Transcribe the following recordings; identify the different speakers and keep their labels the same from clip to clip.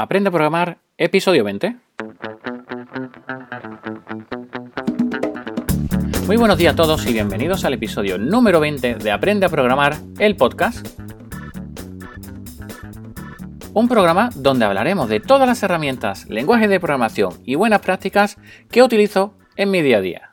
Speaker 1: Aprende a programar, episodio 20. Muy buenos días a todos y bienvenidos al episodio número 20 de Aprende a programar, el podcast. Un programa donde hablaremos de todas las herramientas, lenguajes de programación y buenas prácticas que utilizo en mi día a día.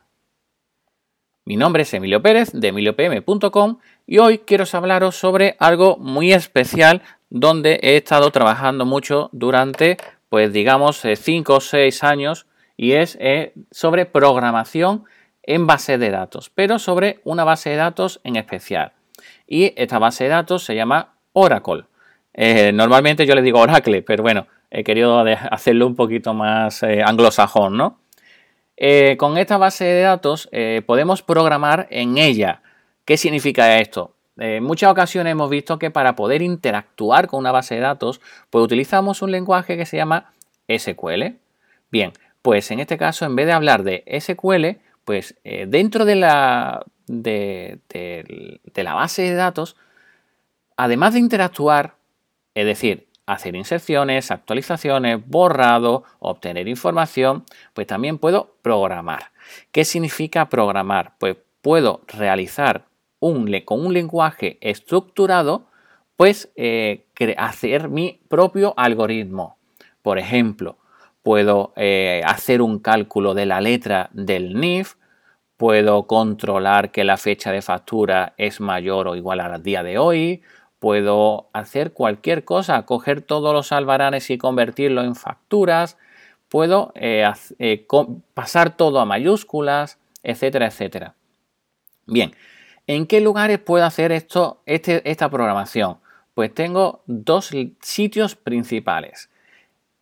Speaker 1: Mi nombre es Emilio Pérez de emiliopm.com y hoy quiero hablaros sobre algo muy especial donde he estado trabajando mucho durante, pues digamos, 5 eh, o 6 años y es eh, sobre programación en base de datos, pero sobre una base de datos en especial. Y esta base de datos se llama Oracle. Eh, normalmente yo le digo Oracle, pero bueno, he querido hacerlo un poquito más anglosajón, ¿no? Con esta base de datos podemos programar en ella. ¿Qué significa esto? En muchas ocasiones hemos visto que para poder interactuar con una base de datos, pues utilizamos un lenguaje que se llama SQL. Bien, pues en este caso, en vez de hablar de SQL, pues eh, dentro de la, de, de la base de datos, además de interactuar, es decir, hacer inserciones, actualizaciones, borrado, obtener información, pues también puedo programar. ¿Qué significa programar? Pues puedo realizar con un lenguaje estructurado, pues eh, hacer mi propio algoritmo. Por ejemplo, puedo eh, hacer un cálculo de la letra del NIF, puedo controlar que la fecha de factura es mayor o igual al día de hoy, puedo hacer cualquier cosa, coger todos los albaranes y convertirlo en facturas, puedo eh, pasar todo a mayúsculas, etcétera, etcétera. Bien, ¿En qué lugares puedo hacer esto, este, esta programación? Pues tengo dos sitios principales.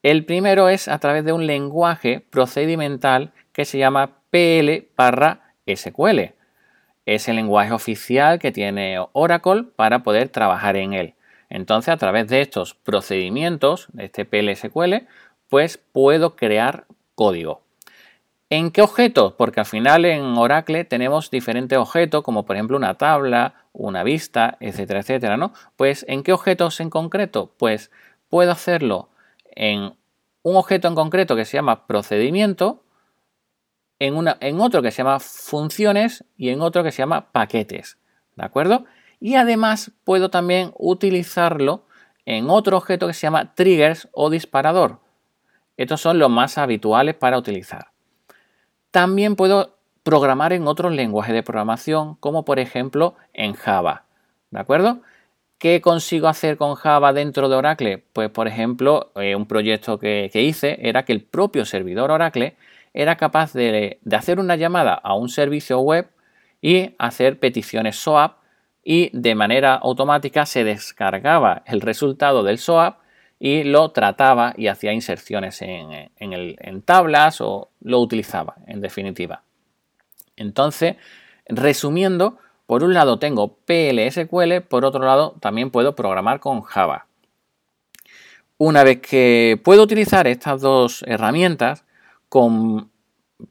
Speaker 1: El primero es a través de un lenguaje procedimental que se llama PL barra SQL. Es el lenguaje oficial que tiene Oracle para poder trabajar en él. Entonces, a través de estos procedimientos, de este PLSQL, pues puedo crear código. ¿En qué objetos? Porque al final en Oracle tenemos diferentes objetos, como por ejemplo una tabla, una vista, etcétera, etcétera, ¿no? Pues ¿en qué objetos en concreto? Pues puedo hacerlo en un objeto en concreto que se llama procedimiento, en, otro que se llama funciones y en otro que se llama paquetes, ¿de acuerdo? Y además puedo también utilizarlo en otro objeto que se llama triggers o disparador. Estos son los más habituales para utilizar. También puedo programar en otros lenguajes de programación, como por ejemplo en Java. ¿De acuerdo? ¿Qué consigo hacer con Java dentro de Oracle? Pues por ejemplo, eh, un proyecto que, hice era que el propio servidor Oracle era capaz de, hacer una llamada a un servicio web y hacer peticiones SOAP y de manera automática se descargaba el resultado del SOAP y lo trataba y hacía inserciones en, tablas o lo utilizaba, en definitiva. Entonces, resumiendo, por un lado tengo PLSQL, por otro lado también puedo programar con Java. Una vez que puedo utilizar estas dos herramientas con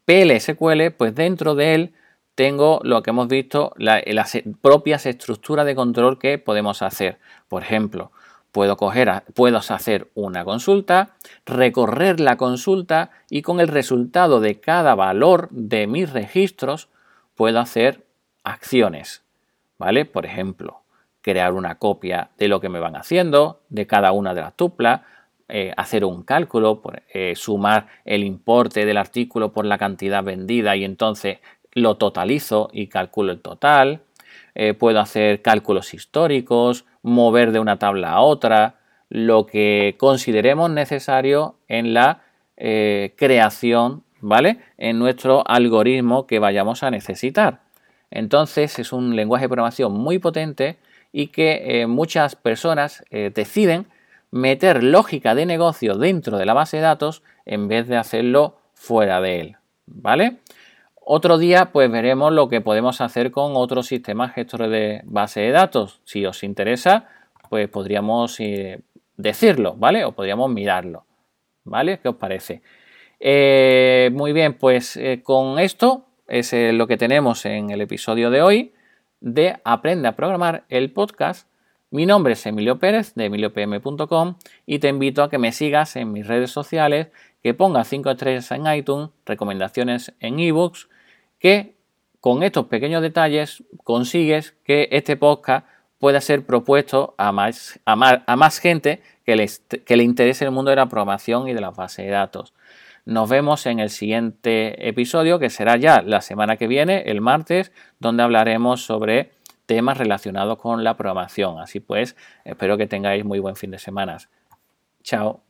Speaker 1: PLSQL, pues dentro de él tengo lo que hemos visto, las propias estructuras de control que podemos hacer. Por ejemplo, Puedo, puedo hacer una consulta, recorrer la consulta y con el resultado de cada valor de mis registros puedo hacer acciones. ¿Vale? Por ejemplo, crear una copia de lo que me van haciendo, de cada una de las tuplas, eh, hacer un cálculo, eh, sumar el importe del artículo por la cantidad vendida y entonces lo totalizo y calculo el total. Eh, puedo hacer cálculos históricos, mover de una tabla a otra, lo que consideremos necesario en la creación, ¿vale? En nuestro algoritmo que vayamos a necesitar. Entonces es un lenguaje de programación muy potente y que muchas personas deciden meter lógica de negocio dentro de la base de datos en vez de hacerlo fuera de él, ¿vale? Otro día pues veremos lo que podemos hacer con otros sistemas gestores de base de datos. Si os interesa, pues podríamos eh, decirlo, ¿vale? O podríamos mirarlo, ¿vale? ¿Qué os parece? Eh, muy bien, pues eh, con esto es lo que tenemos en el episodio de hoy de Aprende a programar el podcast Mi nombre es Emilio Pérez de emiliopm.com y te invito a que me sigas en mis redes sociales, que pongas 5 estrellas en iTunes, recomendaciones en ebooks, que con estos pequeños detalles consigues que este podcast pueda ser propuesto a más, gente que que le interese el mundo de la programación y de las bases de datos. Nos vemos en el siguiente episodio, que será ya la semana que viene, el martes, donde hablaremos sobre temas relacionados con la programación. Así pues, espero que tengáis muy buen fin de semana. Chao.